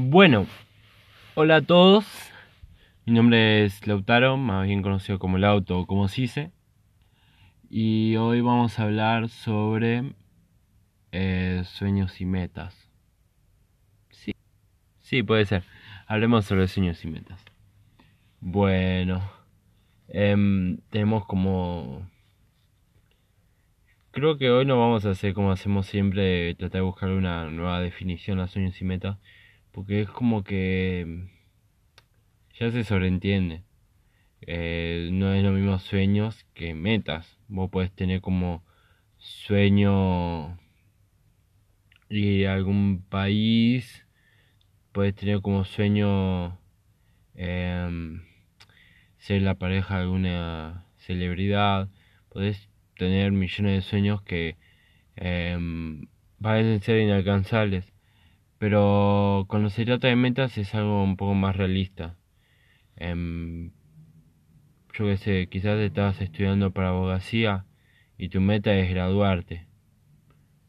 Bueno, hola a todos. Mi nombre es Lautaro, más bien conocido como el auto o como Cise. Y hoy vamos a hablar sobre eh, sueños y metas. Sí, sí, puede ser. Hablemos sobre sueños y metas. Bueno, em, tenemos como... Creo que hoy no vamos a hacer como hacemos siempre, tratar de buscar una nueva definición a sueños y metas, porque es como que ya se sobreentiende. Eh, no es lo mismo sueños que metas. Vos podés tener como sueño ir a algún país, puedes tener como sueño em, ser la pareja de alguna celebridad, podés tener millones de sueños que eh, parecen ser inalcanzables, pero cuando se trata de metas es algo un poco más realista. Em, yo que sé, quizás estás estudiando para abogacía y tu meta es graduarte.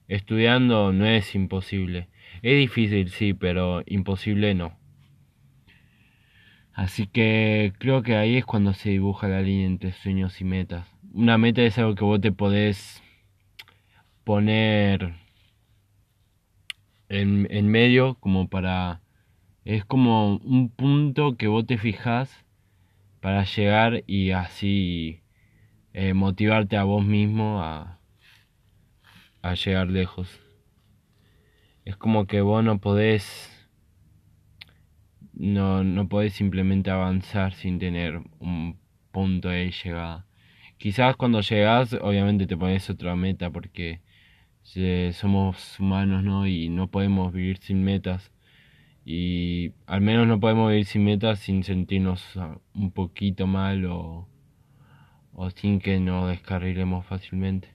Estudiando no es imposible. Es difícil, sí, pero imposible no. Así que creo que ahí es cuando se dibuja la línea entre sueños y metas. Una meta es algo que vos te podés poner en, en medio como para... Es como un punto que vos te fijas para llegar y así eh, motivarte a vos mismo a, a llegar lejos. Es como que vos no podés no, no podés simplemente avanzar sin tener un punto de llegada. Quizás cuando llegas, obviamente te pones otra meta porque eh, somos humanos, ¿no? Y no podemos vivir sin metas. Y al menos no podemos vivir sin metas sin sentirnos ah, un poquito mal o, o sin que nos descarrilemos fácilmente.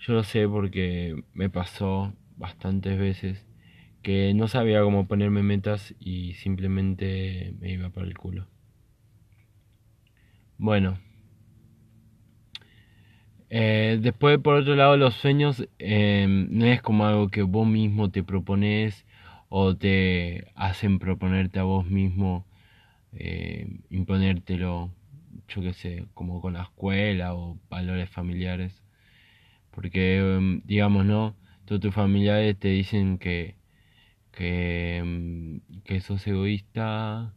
Yo lo sé porque me pasó bastantes veces que no sabía cómo ponerme metas y simplemente me iba para el culo. Bueno. Eh, después, por otro lado, los sueños em, no es como algo que vos mismo te propones o te hacen proponerte a vos mismo, eh, imponértelo, yo qué sé, como con la escuela o valores familiares. Porque, em, digamos, ¿no? Todos tus familiares te dicen que, que, em, que sos egoísta,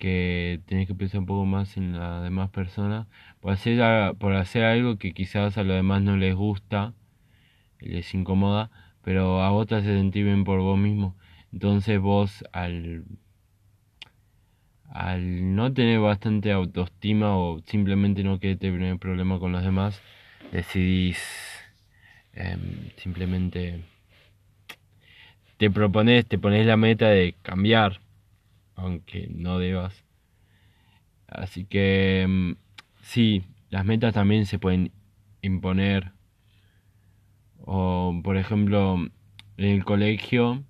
que tenés que pensar un poco más en las demás personas, por hacer, por hacer algo que quizás a los demás no les gusta, les incomoda, pero a vos te hace sentir bien por vos mismo. Entonces vos al, al no tener bastante autoestima o simplemente no querer tener problema con los demás, decidís em, simplemente te propones, te pones la meta de cambiar, aunque no debas. Así que em, sí, las metas también se pueden imponer. O por ejemplo, en el colegio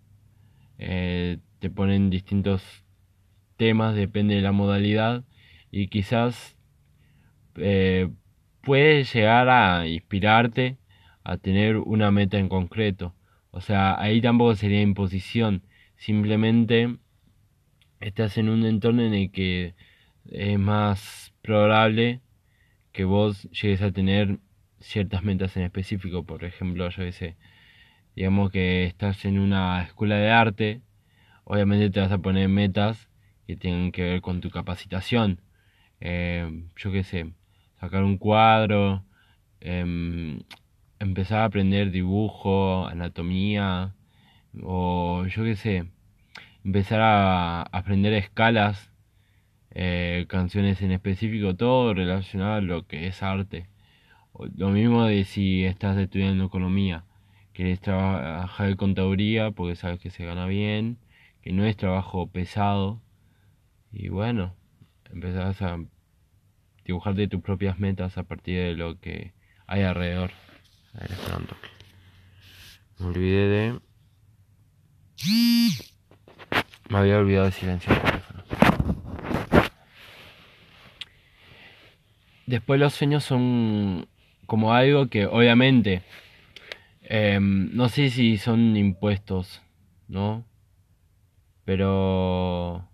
eh, te ponen distintos temas, depende de la modalidad. Y quizás eh, puede llegar a inspirarte a tener una meta en concreto. O sea, ahí tampoco sería imposición. Simplemente estás en un entorno en el que es más probable que vos llegues a tener ciertas metas en específico. Por ejemplo, yo sé, digamos que estás en una escuela de arte, obviamente te vas a poner metas que tienen que ver con tu capacitación. Eh, yo qué sé, sacar un cuadro, em, empezar a aprender dibujo, anatomía, o yo qué sé, empezar a aprender escalas, eh, canciones en específico, todo relacionado a lo que es arte. Lo mismo de si estás estudiando economía, querés trabajar de contaduría porque sabes que se gana bien, que no es trabajo pesado, y bueno, empezás a dibujarte tus propias metas a partir de lo que hay alrededor. A ver, Me olvidé de. Me había olvidado de silenciar el teléfono. Después los sueños son como algo que obviamente em, no sé si son impuestos, ¿no? Pero...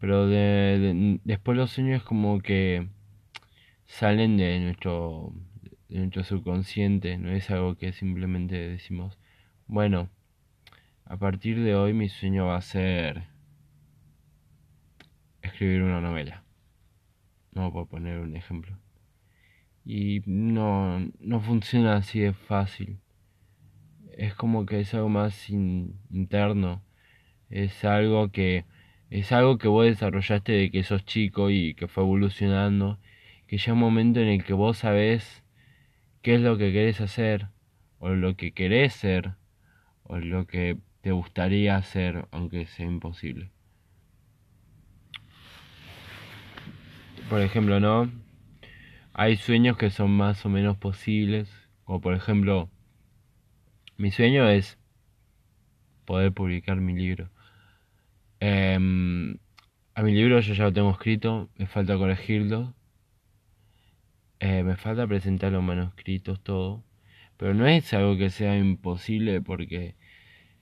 Pero de, después los sueños como que salen de nuestro, de nuestro subconsciente, no es algo que simplemente decimos, bueno, a partir de hoy mi sueño va a ser escribir una novela. No puedo poner un ejemplo. Y no, no funciona así de fácil. Es como que es algo más interno. Es algo que es algo que vos desarrollaste de que sos chico y que fue evolucionando. Que llega un momento en el que vos sabés qué es lo que querés hacer, o lo que querés ser, o lo que te gustaría hacer, aunque sea imposible. Por ejemplo, ¿no? Hay sueños que son más o menos posibles, como por ejemplo, mi sueño es poder publicar mi libro. Em, a mi libro yo ya lo tengo escrito, me falta corregirlo, eh, me falta presentar los manuscritos, todo, pero no es algo que sea imposible porque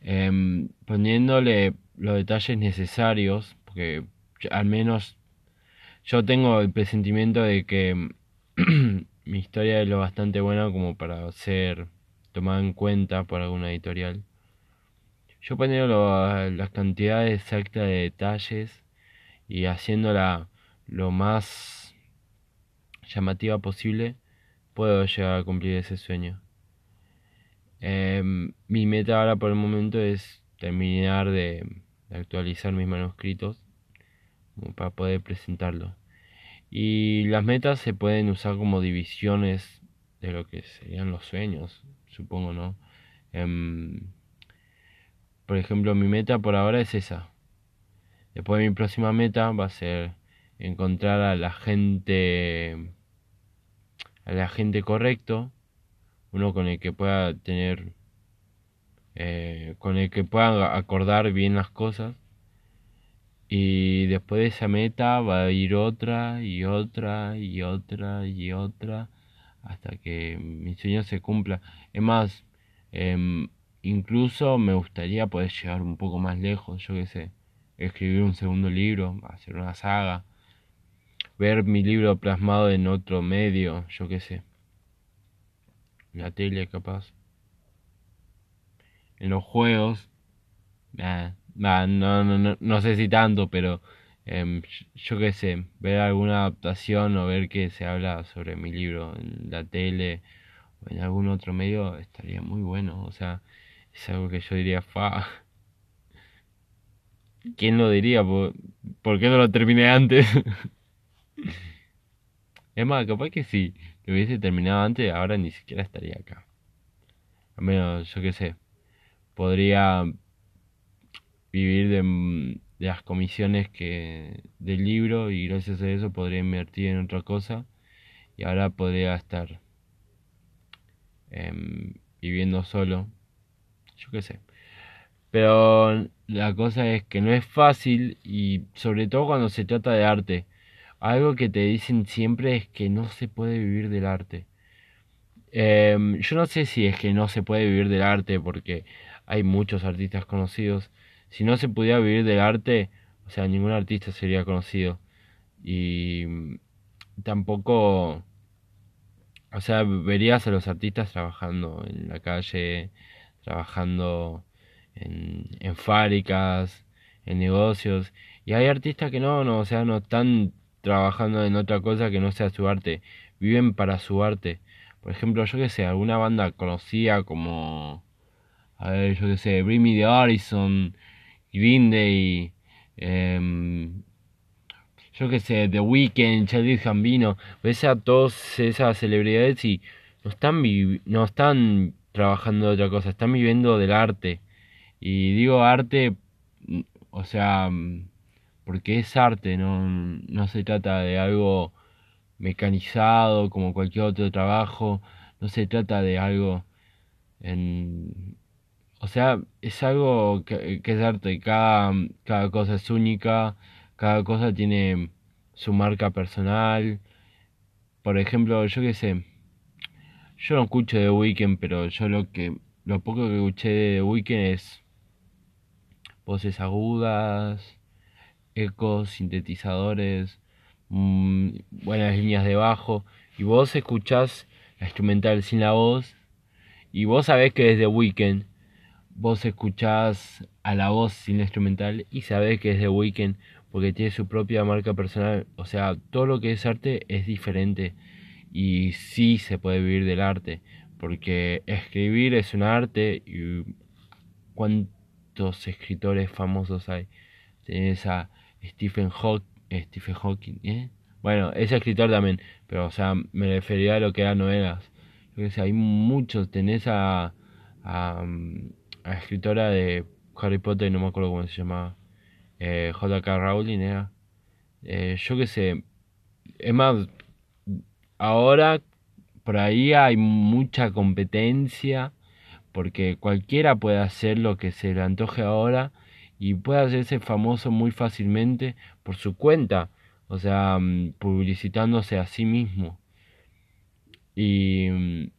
em, poniéndole los detalles necesarios, porque al menos yo tengo el presentimiento de que mi historia es lo bastante buena como para ser tomada en cuenta por alguna editorial. Yo poniendo las cantidades exactas de detalles y haciéndola lo más llamativa posible, puedo llegar a cumplir ese sueño. Em, mi meta ahora por el momento es terminar de, actualizar mis manuscritos para poder presentarlo. Y las metas se pueden usar como divisiones de lo que serían los sueños, supongo, ¿no? Em, por ejemplo, mi meta por ahora es esa. Después mi próxima meta va a ser encontrar a la gente a la gente correcto, uno con el que pueda tener eh, con el que pueda acordar bien las cosas y después de esa meta va a ir otra y otra y otra y otra hasta que mi sueño se cumpla. Es más, em, incluso me gustaría poder llegar un poco más lejos, yo qué sé, escribir un segundo libro, hacer una saga, ver mi libro plasmado en otro medio, yo qué sé. La tele capaz. En los juegos. no, no, no, no sé si tanto, pero em, yo qué sé, ver alguna adaptación o ver que se habla sobre mi libro en la tele o en algún otro medio estaría muy bueno. O sea, es algo que yo diría, fa. ¿Quién lo diría? ¿Por, ¿por qué no lo terminé antes? es más, capaz que si hubiese terminado antes, ahora ni siquiera estaría acá. Al menos, yo qué sé, podría vivir de, las comisiones que del libro y gracias a eso podría invertir en otra cosa y ahora podría estar em, viviendo solo yo qué sé pero la cosa es que no es fácil y sobre todo cuando se trata de arte algo que te dicen siempre es que no se puede vivir del arte em, yo no sé si es que no se puede vivir del arte porque hay muchos artistas conocidos si no se pudiera vivir del arte, o sea, ningún artista sería conocido. Y tampoco, o sea, verías a los artistas trabajando en la calle, trabajando en, en fábricas, en negocios. Y hay artistas que no, no, o sea, no están trabajando en otra cosa que no sea su arte. Viven para su arte. Por ejemplo, yo que sé, alguna banda conocida como, a ver, yo que sé, Bring Me the Horizon, Green Day, em, yo que sé, The Weeknd, Childish Gambino, ves a todas esas celebridades y no están, no están trabajando de otra cosa, están viviendo del arte. Y digo arte, o sea, porque es arte, no, no se trata de algo mecanizado como cualquier otro trabajo, no se trata de algo en, o sea, es algo que, es arte, cada, cada cosa es única, cada cosa tiene su marca personal. Por ejemplo, yo qué sé, yo no escucho de Weekend, pero yo lo que lo poco que escuché de The Weeknd es voces agudas, ecos, sintetizadores, mm, buenas líneas de bajo, y vos escuchás la instrumental sin la voz, y vos sabés que es de Weekend, vos escuchás a la voz sin la instrumental y sabés que es de Weekend porque tiene su propia marca personal, o sea, todo lo que es arte es diferente. Y sí se puede vivir del arte, porque escribir es un arte y cuántos escritores famosos hay. Tenés a Stephen Hawking, eh, Stephen Hawking, ¿eh? Bueno, ese escritor también, pero o sea, me refería a lo que eran novelas. Yo que hay muchos, tenés a, escritora de Harry Potter, no me acuerdo cómo se llamaba, eh, J.K. Rowling era. Eh, yo que sé, es más, ahora por ahí hay mucha competencia porque cualquiera puede hacer lo que se le antoje ahora y puede hacerse famoso muy fácilmente por su cuenta, o sea, mm, publicitándose a sí mismo. Y mm,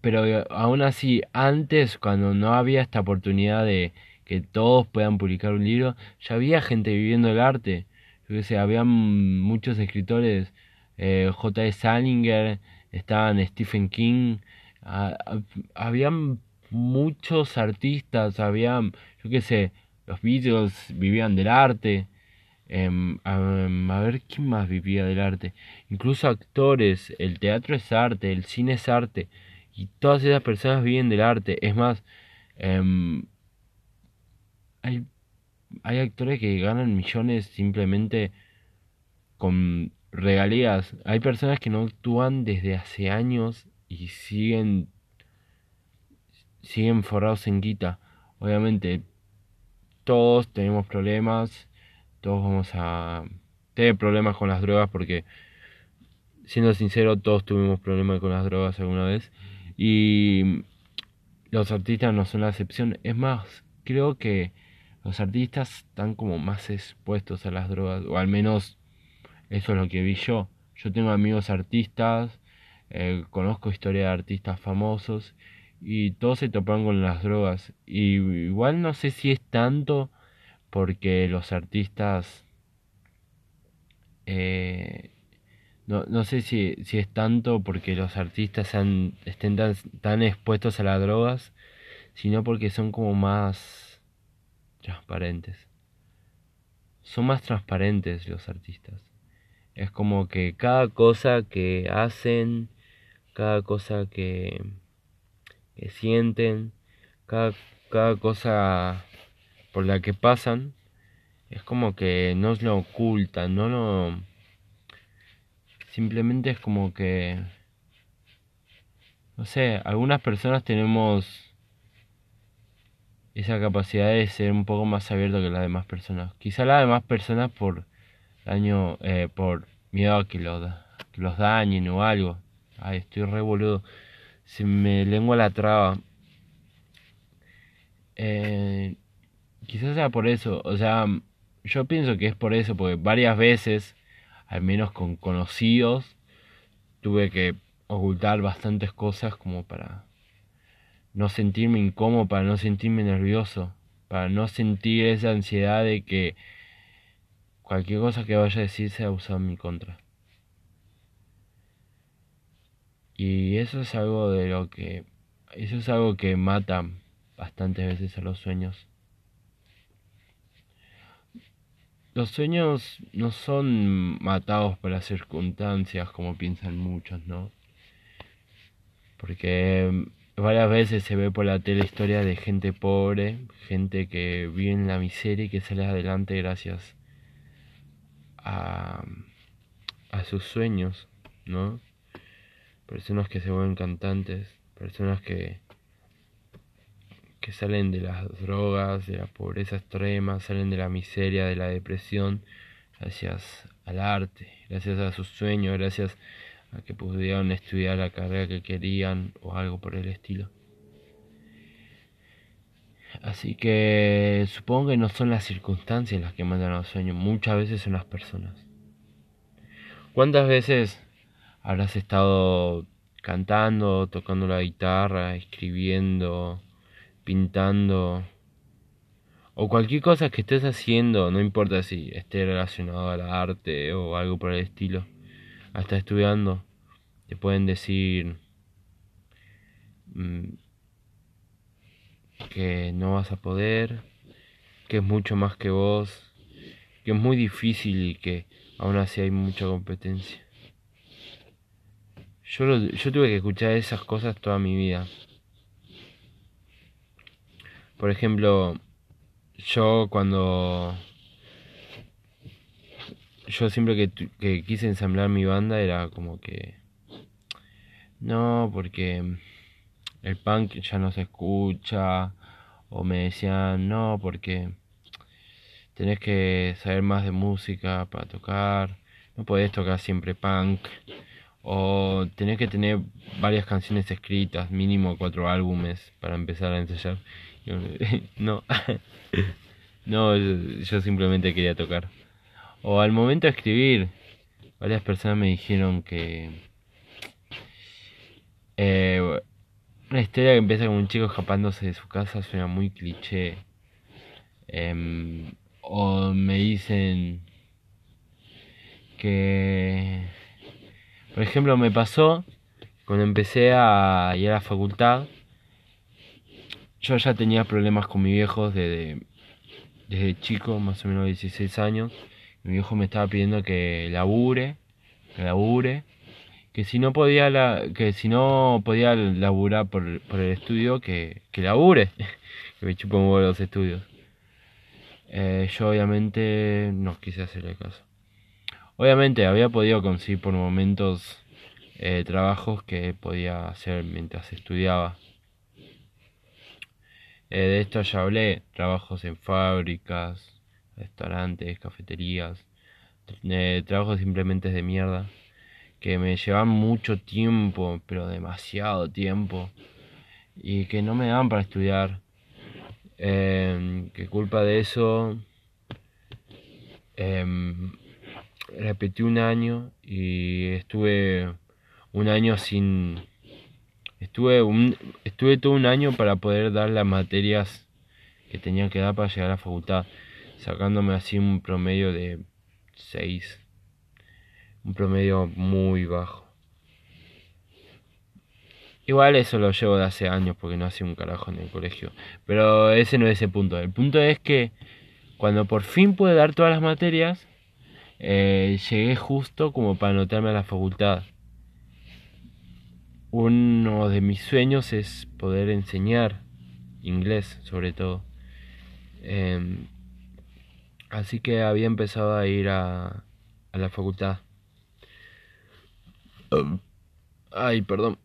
pero eh, aún así, antes cuando no había esta oportunidad de que todos puedan publicar un libro, ya había gente viviendo el arte. Yo había muchos escritores, eh, J. Salinger, estaban Stephen King, habían muchos artistas, habían, yo qué sé, los Beatles vivían del arte. Em, a, ver quién más vivía del arte. Incluso actores, el teatro es arte, el cine es arte. Y todas esas personas viven del arte. Es más, em, hay, hay actores que ganan millones simplemente con regalías. Hay personas que no actúan desde hace años y siguen siguen forrados en guita. Obviamente todos tenemos problemas, todos vamos a tener problemas con las drogas porque siendo sincero todos tuvimos problemas con las drogas alguna vez y los artistas no son la excepción. Es más, creo que los artistas están como más expuestos a las drogas, o al menos eso es lo que vi yo. Yo tengo amigos artistas eh, conozco historia de artistas famosos y todos se topan con las drogas. Y igual no sé si es tanto porque los artistas... Eh, no, no sé si, si es tanto porque los artistas estén tan, tan expuestos a las drogas, sino porque son como más transparentes. Son más transparentes los artistas. Es como que cada cosa que hacen cada cosa que, que sienten, cada, cada cosa por la que pasan, es como que no lo ocultan, no lo... Simplemente es como que... No sé, algunas personas tenemos esa capacidad de ser un poco más abierto que las demás personas. Quizá las demás personas por daño, eh, por miedo a que, que los dañen o algo. Ay, estoy re boludo. Se me lengua la traba. Eh, quizás sea por eso. O sea, yo pienso que es por eso, porque varias veces, al menos con conocidos, tuve que ocultar bastantes cosas como para no sentirme incómodo, para no sentirme nervioso, para no sentir esa ansiedad de que cualquier cosa que vaya a decir sea usado en mi contra. Y eso es algo de lo que. Eso es algo que mata bastantes veces a los sueños. Los sueños no son matados por las circunstancias como piensan muchos, ¿no? Porque varias veces se ve por la tele historia de gente pobre, gente que vive en la miseria y que sale adelante gracias a, a sus sueños, ¿no? Personas que se vuelven cantantes, personas que, que salen de las drogas, de la pobreza extrema, salen de la miseria, de la depresión, gracias al arte, gracias a sus sueños, gracias a que pudieron estudiar la carrera que querían o algo por el estilo. Así que supongo que no son las circunstancias las que mandan a los sueños, muchas veces son las personas. ¿Cuántas veces habrás estado cantando, tocando la guitarra, escribiendo, pintando, o cualquier cosa que estés haciendo, no importa si esté relacionado al arte o algo por el estilo, hasta estudiando, te pueden decir mm, que no vas a poder, que es mucho más que vos, que es muy difícil y que aún así hay mucha competencia. Yo, yo tuve que escuchar esas cosas toda mi vida. Por ejemplo, yo cuando... Yo siempre que, que quise ensamblar mi banda era como que... No, porque el punk ya no se escucha. O me decían, no, porque tenés que saber más de música para tocar. No podés tocar siempre punk o tenés que tener varias canciones escritas, mínimo cuatro álbumes para empezar a ensayar. No, no, yo, simplemente quería tocar. O al momento de escribir, varias personas me dijeron que eh, una historia que empieza con un chico escapándose de su casa suena muy cliché. Em, o me dicen que por ejemplo, me pasó cuando empecé a ir a la facultad, yo ya tenía problemas con mi viejo desde, chico, más o menos 16 años. Mi viejo me estaba pidiendo que labure, que labure, que si no podía la, que si no podía laburar por, el estudio, que, que labure, que me chupo los estudios. Eh, yo obviamente no quise hacerle caso. Obviamente había podido conseguir por momentos eh, trabajos que podía hacer mientras estudiaba. Eh, de esto ya hablé, trabajos en fábricas, restaurantes, cafeterías, eh, trabajos simplemente de mierda, que me llevan mucho tiempo, pero demasiado tiempo, y que no me dan para estudiar. que culpa de eso em, repetí un año y estuve un año sin estuve un estuve todo un año para poder dar las materias que tenía que dar para llegar a la facultad sacándome así un promedio de 6 un promedio muy bajo. Igual eso lo llevo de hace años porque no hace un carajo en el colegio pero ese no es el punto. El punto es que cuando por fin pude dar todas las materias eh, llegué justo como para anotarme a la facultad. Uno de mis sueños es poder enseñar inglés, sobre todo. Em, así que había empezado a ir a, a la facultad. Ay, perdón.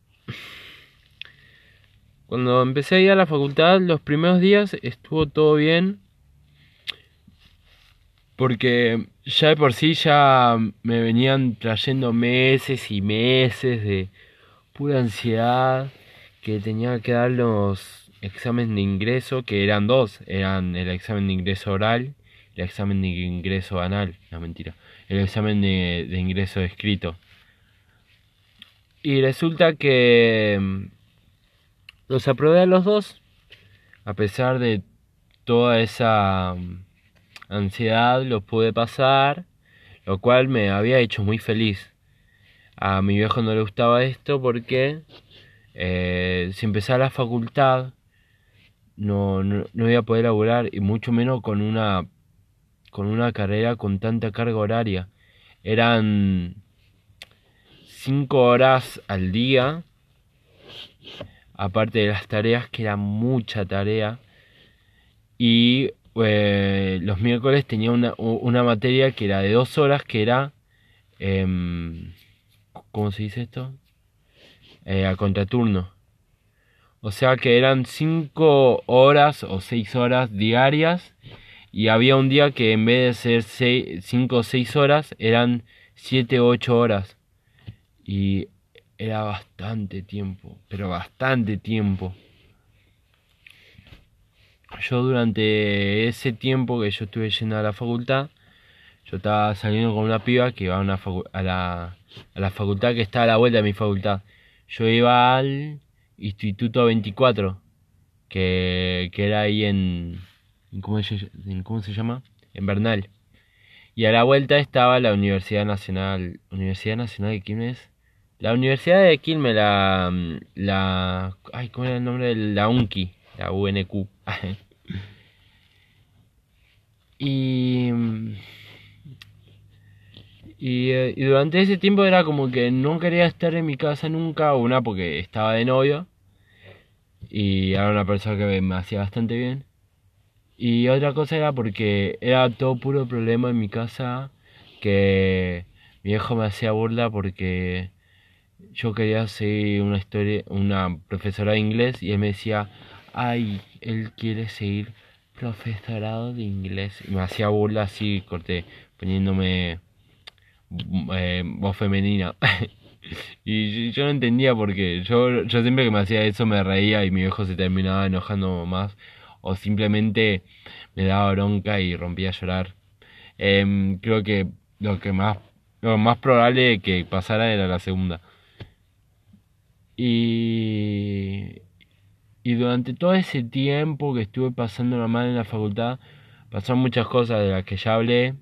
Cuando empecé a ir a la facultad, los primeros días estuvo todo bien porque ya de por sí ya me venían trayendo meses y meses de pura ansiedad que tenía que dar los exámenes de ingreso, que eran dos, eran el examen de ingreso oral el examen de ingreso anal, no mentira, el examen de, de ingreso escrito. Y resulta que mm, los aprobé a los dos, a pesar de toda esa mm, ansiedad lo pude pasar, lo cual me había hecho muy feliz. A mi viejo no le gustaba esto porque eh, si empezaba la facultad no, no, no, iba a poder laburar y mucho menos con una con una carrera con tanta carga horaria. Eran cinco horas al día, aparte de las tareas, que era mucha tarea, y eh, los miércoles tenía una, una, materia que era de dos horas, que era, eh, ¿cómo se dice esto? Eh, a contraturno. O sea que eran cinco horas o seis horas diarias y había un día que en vez de ser cinco o seis horas eran siete o ocho horas. Y era bastante tiempo, pero bastante tiempo yo durante ese tiempo que yo estuve yendo a la facultad, yo estaba saliendo con una piba que iba a, una a, la, a la facultad que está a la vuelta de mi facultad. Yo iba al Instituto 24, que, que era ahí en, cómo, se, cómo se llama, en Bernal. Y a la vuelta estaba la Universidad Nacional, Universidad Nacional de Quilmes, la Universidad de Quilmes, la, la, ay, ¿cómo era el nombre? La UNCI, la UNQ. Y eh, y, durante ese tiempo era como que no quería estar en mi casa nunca, una porque estaba de novio y era una persona que me hacía bastante bien. Y otra cosa era porque era todo puro problema en mi casa, que mi hijo me hacía burla porque yo quería seguir una historia, una profesora de inglés y él me decía, ay, él quiere seguir profesorado de inglés. Y me hacía burla así, corté, poniéndome eh, voz femenina. y yo, no entendía porque yo, yo siempre que me hacía eso me reía y mi viejo se terminaba enojando más o simplemente me daba bronca y rompía a llorar. Em, creo que lo que más lo más probable que pasara era la segunda. Y, y durante todo ese tiempo que estuve pasando normal en la facultad, pasaron muchas cosas de las que ya hablé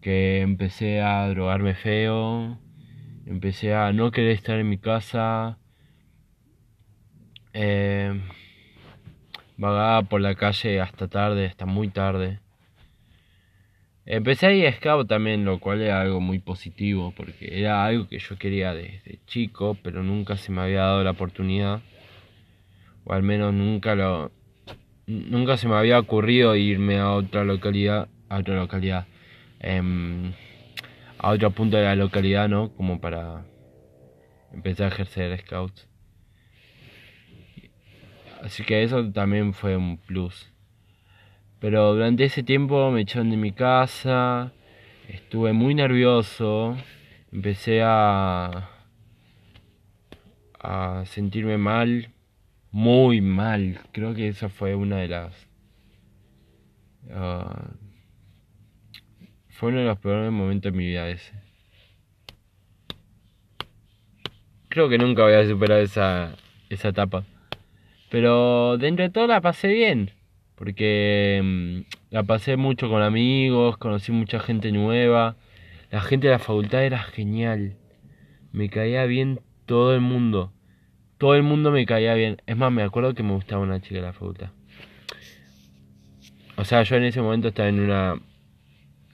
que empecé a drogarme feo, empecé a no querer estar en mi casa, eh, vagaba por la calle hasta tarde, hasta muy tarde. Empecé a ir a scout también, lo cual era algo muy positivo, porque era algo que yo quería desde chico, pero nunca se me había dado la oportunidad, o al menos nunca lo, nunca se me había ocurrido irme a otra localidad, a otra localidad, Em, a otro punto de la localidad, ¿no? Como para empezar a ejercer scouts. Así que eso también fue un plus. Pero durante ese tiempo me echaron de mi casa, estuve muy nervioso, empecé a, a sentirme mal, muy mal. Creo que esa fue una de las... Ah, fue uno de los peores momentos de mi vida ese. Creo que nunca voy a superar esa, esa etapa. Pero dentro de todo la pasé bien. Porque mm, la pasé mucho con amigos, conocí mucha gente nueva. La gente de la facultad era genial. Me caía bien todo el mundo. Todo el mundo me caía bien. Es más, me acuerdo que me gustaba una chica de la facultad. O sea, yo en ese momento estaba en una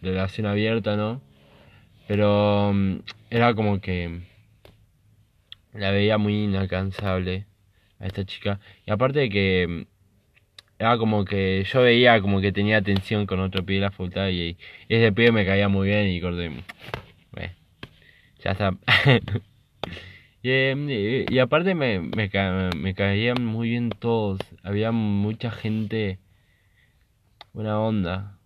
relación abierta, ¿no? Pero mm, era como que la veía muy inalcanzable a esta chica. Y aparte de que mm, era como que yo veía como que tenía atención con otro pibe de la facultad y, ese pibe me caía muy bien y corté. Ya está. y, aparte me, me, me caían muy bien todos. Había mucha gente buena onda.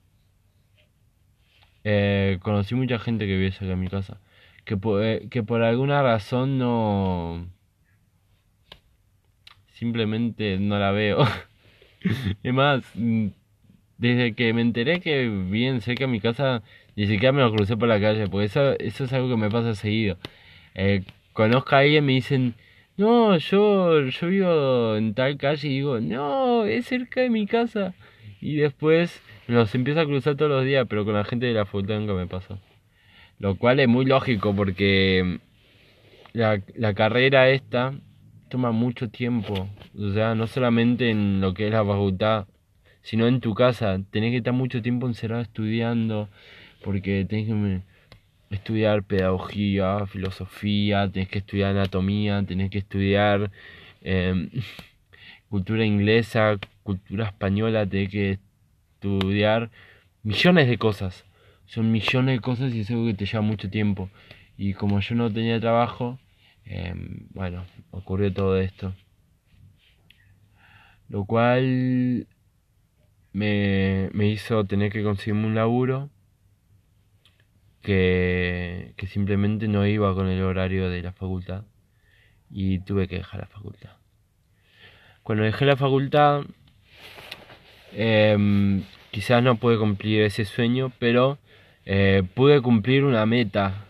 Eh, conocí mucha gente que vive cerca de mi casa. Que por, eh, que por alguna razón no... Simplemente no la veo. es más, desde que me enteré que bien cerca de mi casa, ni siquiera me lo crucé por la calle, porque eso, eso es algo que me pasa seguido. Eh, conozco a alguien me dicen, no, yo, yo vivo en tal calle y digo, no, es cerca de mi casa. Y después los empiezo a cruzar todos los días, pero con la gente de la facultad nunca me pasó. Lo cual es muy lógico porque la, la carrera esta toma mucho tiempo. O sea, no solamente en lo que es la facultad, sino en tu casa. Tenés que estar mucho tiempo encerrado estudiando, porque tenés que estudiar pedagogía, filosofía, tenés que estudiar anatomía, tenés que estudiar em, cultura inglesa, cultura española, tenés que estudiar millones de cosas. Son millones de cosas y es algo que te lleva mucho tiempo. Y como yo no tenía trabajo, em, bueno, ocurrió todo esto. Lo cual me, me hizo tener que conseguirme un laburo que, que simplemente no iba con el horario de la facultad y tuve que dejar la facultad. Cuando dejé la facultad eh, quizás no pude cumplir ese sueño, pero eh, pude cumplir una meta.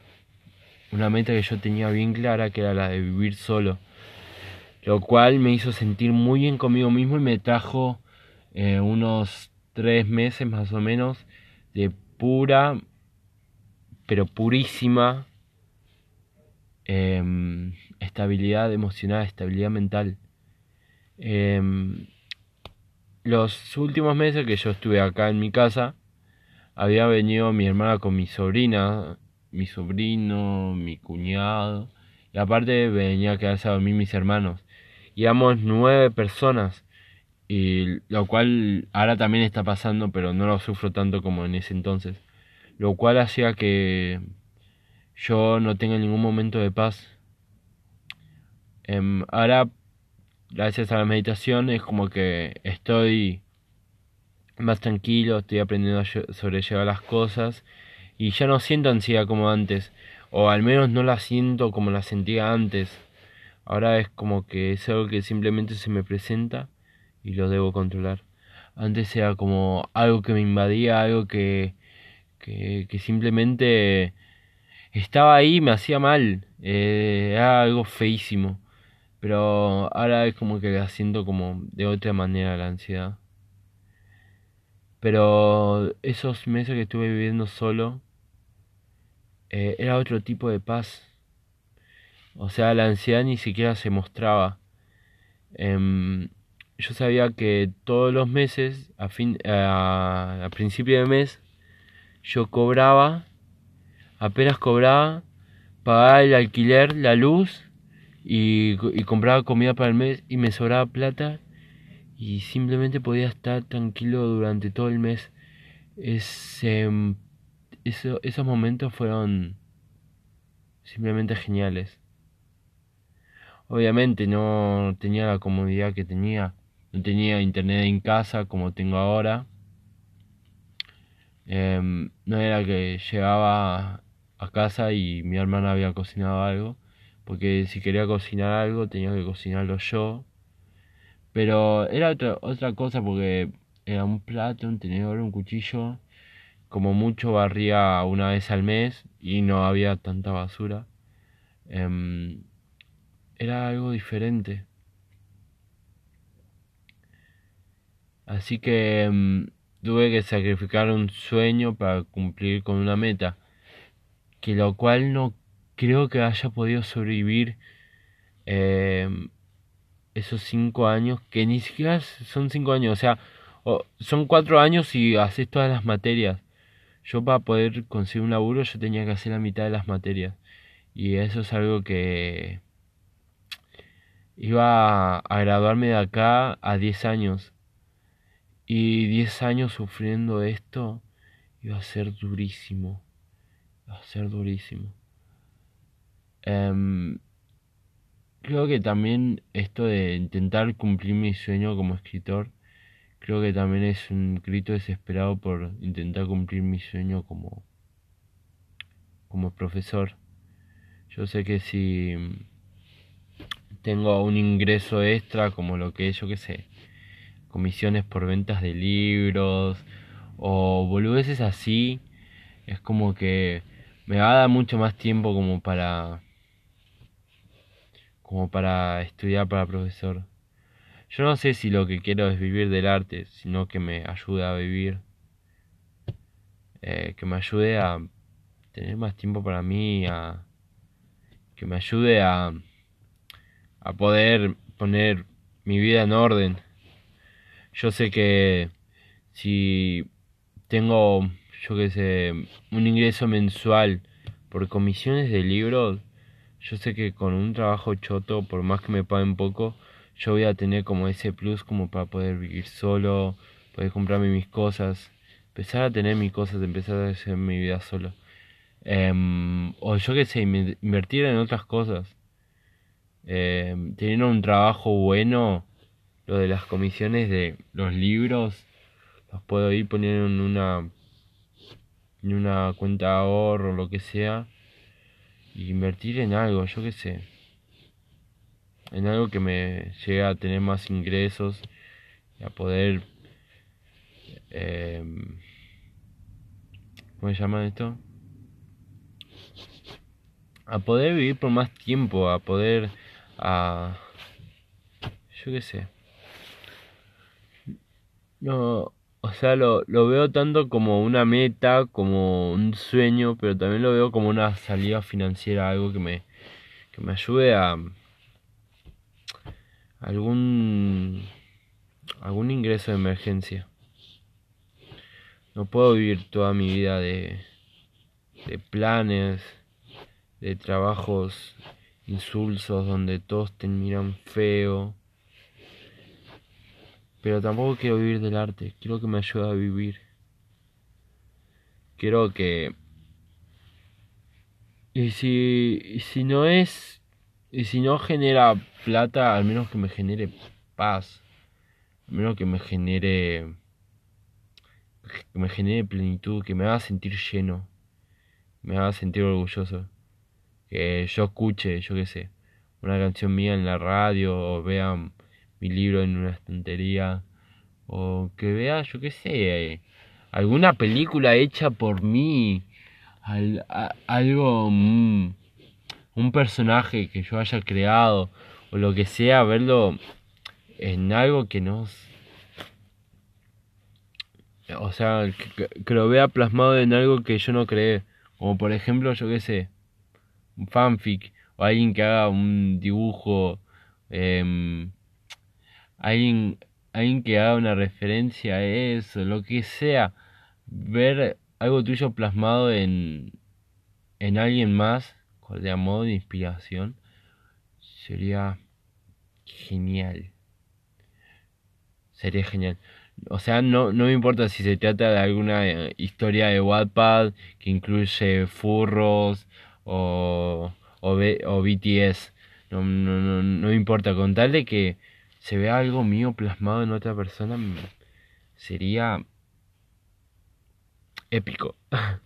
Una meta que yo tenía bien clara, que era la de vivir solo. Lo cual me hizo sentir muy bien conmigo mismo y me trajo eh, unos tres meses más o menos de pura, pero purísima em, estabilidad emocional, estabilidad mental. Em, los últimos meses que yo estuve acá en mi casa, había venido mi hermana con mi sobrina, mi sobrino, mi cuñado, y aparte venía a quedarse a dormir mis hermanos. Íbamos nueve personas, y lo cual ahora también está pasando, pero no lo sufro tanto como en ese entonces. Lo cual hacía que yo no tenga ningún momento de paz. Em, ahora, gracias a la meditación, es como que estoy más tranquilo, estoy aprendiendo a sobrellevar las cosas y ya no siento ansiedad como antes, o al menos no la siento como la sentía antes. Ahora es como que es algo que simplemente se me presenta y lo debo controlar. Antes era como algo que me invadía, algo que, que, simplemente estaba ahí me hacía mal, eh, era algo feísimo. Pero ahora es como que la siento como de otra manera la ansiedad. Pero esos meses que estuve viviendo solo, eh, era otro tipo de paz. O sea, la ansiedad ni siquiera se mostraba. Em, yo sabía que todos los meses, a, fin, a, principio de mes, yo cobraba, apenas cobraba, pagaba el alquiler, la luz y, y compraba comida para el mes y me sobraba plata y simplemente podía estar tranquilo durante todo el mes. Esos momentos fueron simplemente geniales. Obviamente no tenía la comodidad que tenía, no tenía internet en casa como tengo ahora. Em, no era que llegaba a casa y mi hermana había cocinado algo, porque si quería cocinar algo tenía que cocinarlo yo pero era otra, otra cosa porque era un plato, un tenedor, un cuchillo. Como mucho barría una vez al mes y no había tanta basura. Em, era algo diferente. Así que em, tuve que sacrificar un sueño para cumplir con una meta. Que lo cual no creo que haya podido sobrevivir. Em, esos cinco años, que ni siquiera son cinco años, o sea, son cuatro años y haces todas las materias. Yo para poder conseguir un laburo yo tenía que hacer la mitad de las materias. Y eso es algo que iba a, graduarme de acá a 10 años. Y 10 años sufriendo esto iba a ser durísimo. Iba a ser durísimo. Um, creo que también esto de intentar cumplir mi sueño como escritor, creo que también es un grito desesperado por intentar cumplir mi sueño como, como profesor. Yo sé que si tengo un ingreso extra como lo que yo que sé, comisiones por ventas de libros o boludeces así, es como que me va a dar mucho más tiempo como para como para estudiar para profesor. Yo no sé si lo que quiero es vivir del arte, sino que me ayude a vivir, eh, que me ayude a tener más tiempo para mí, a, que me ayude a, a poder poner mi vida en orden. Yo sé que si tengo, yo qué sé, un ingreso mensual por comisiones de libros, yo sé que con un trabajo choto, por más que me paguen poco, yo voy a tener como ese plus como para poder vivir solo, poder comprarme mis cosas, empezar a tener mis cosas, empezar a hacer mi vida solo. Em, o yo qué sé, invertir en otras cosas. Eh, teniendo un trabajo bueno, lo de las comisiones de los libros, los puedo ir poniendo en una, en una cuenta de ahorro lo que sea invertir en algo, yo qué sé. En algo que me llegue a tener más ingresos y a poder... Eh, ¿Cómo se llama esto? A poder vivir por más tiempo, a poder... A, yo qué sé. No, o sea, lo, lo veo tanto como una meta, como un sueño, pero también lo veo como una salida financiera, algo que me, que me ayude a algún algún ingreso de emergencia. No puedo vivir toda mi vida de, de planes, de trabajos insulsos donde todos te miran feo. Pero tampoco quiero vivir del arte, quiero que me ayude a vivir. Quiero que... Y si, si no es... Y si no genera plata, al menos que me genere paz. Al menos que me genere... Que me genere plenitud, que me haga sentir lleno. Me haga sentir orgulloso. Que yo escuche, yo qué sé, una canción mía en la radio o vea mi libro en una estantería o que vea, yo qué sé, alguna película hecha por mí, algo, mm, un personaje que yo haya creado o lo que sea, verlo en algo que no... O sea, que, lo vea plasmado en algo que yo no creé. Como por ejemplo, yo qué sé, un fanfic o alguien que haga un dibujo. Eh, alguien, alguien que haga una referencia a eso, lo que sea, ver algo tuyo plasmado en, en alguien más, de modo de inspiración, sería genial. Sería genial. O sea, no, no me importa si se trata de alguna eh, historia de Wattpad que incluye furros o, o, o BTS. No, no, no, no me importa. Con tal de que se ve algo mío plasmado en otra persona, sería épico.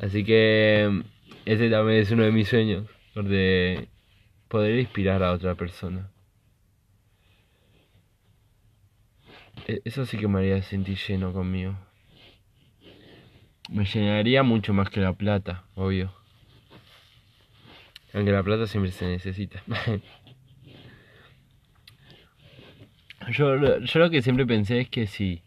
Así que ese también es uno de mis sueños, de poder inspirar a otra persona. E, eso sí que me haría sentir lleno conmigo. Me llenaría mucho más que la plata, obvio. Aunque la plata siempre se necesita. Yo, yo lo que siempre pensé es que si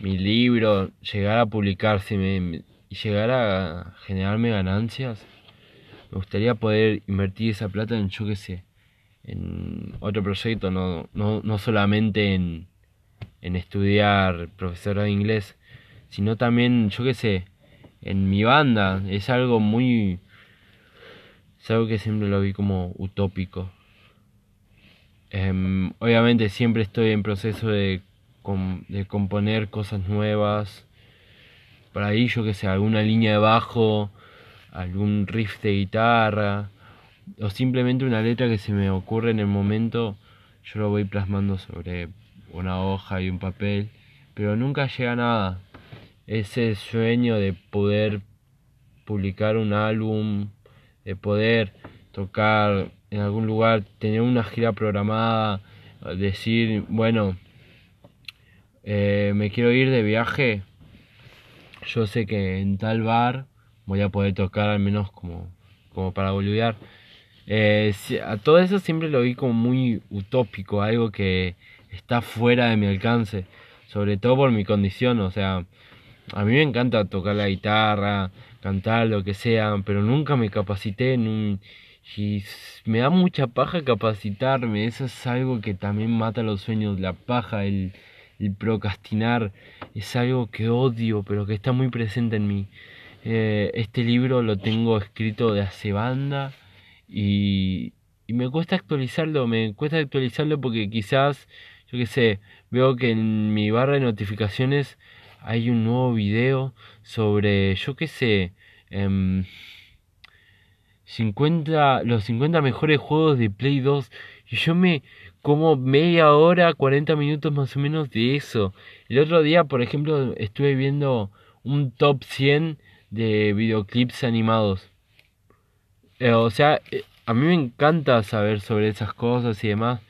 mi libro llegara a publicarse y llegara a generarme ganancias, me gustaría poder invertir esa plata en, yo qué sé, en otro proyecto, no, no, no solamente en, en estudiar profesora de inglés, sino también, yo qué sé, en mi banda. Es algo muy... Es algo que siempre lo vi como utópico. Em, obviamente siempre estoy en proceso de, de componer cosas nuevas. Por ahí yo que sé, alguna línea de bajo, algún riff de guitarra, o simplemente una letra que se me ocurre en el momento, yo lo voy plasmando sobre una hoja y un papel, pero nunca llega nada. Ese sueño de poder publicar un álbum, de poder tocar en algún lugar, tener una gira programada, decir, bueno, eh, me quiero ir de viaje, yo sé que en tal bar voy a poder tocar al menos como, como para boludear. Eh, todo eso siempre lo vi como muy utópico, algo que está fuera de mi alcance, sobre todo por mi condición, o sea, a mí me encanta tocar la guitarra, cantar, lo que sea, pero nunca me capacité en un y me da mucha paja capacitarme, eso es algo que también mata los sueños, la paja, el, procrastinar, es algo que odio, pero que está muy presente en mí. Eh, este libro lo tengo escrito de hace banda y, y me cuesta actualizarlo, me cuesta actualizarlo porque quizás, yo qué sé, veo que en mi barra de notificaciones hay un nuevo video sobre, yo qué sé, eh, 50, los 50 mejores juegos de Play 2 y yo me como media hora, 40 minutos más o menos de eso. El otro día, por ejemplo, estuve viendo un top 100 de videoclips animados. Eh, o sea, eh, a mí me encanta saber sobre esas cosas y demás,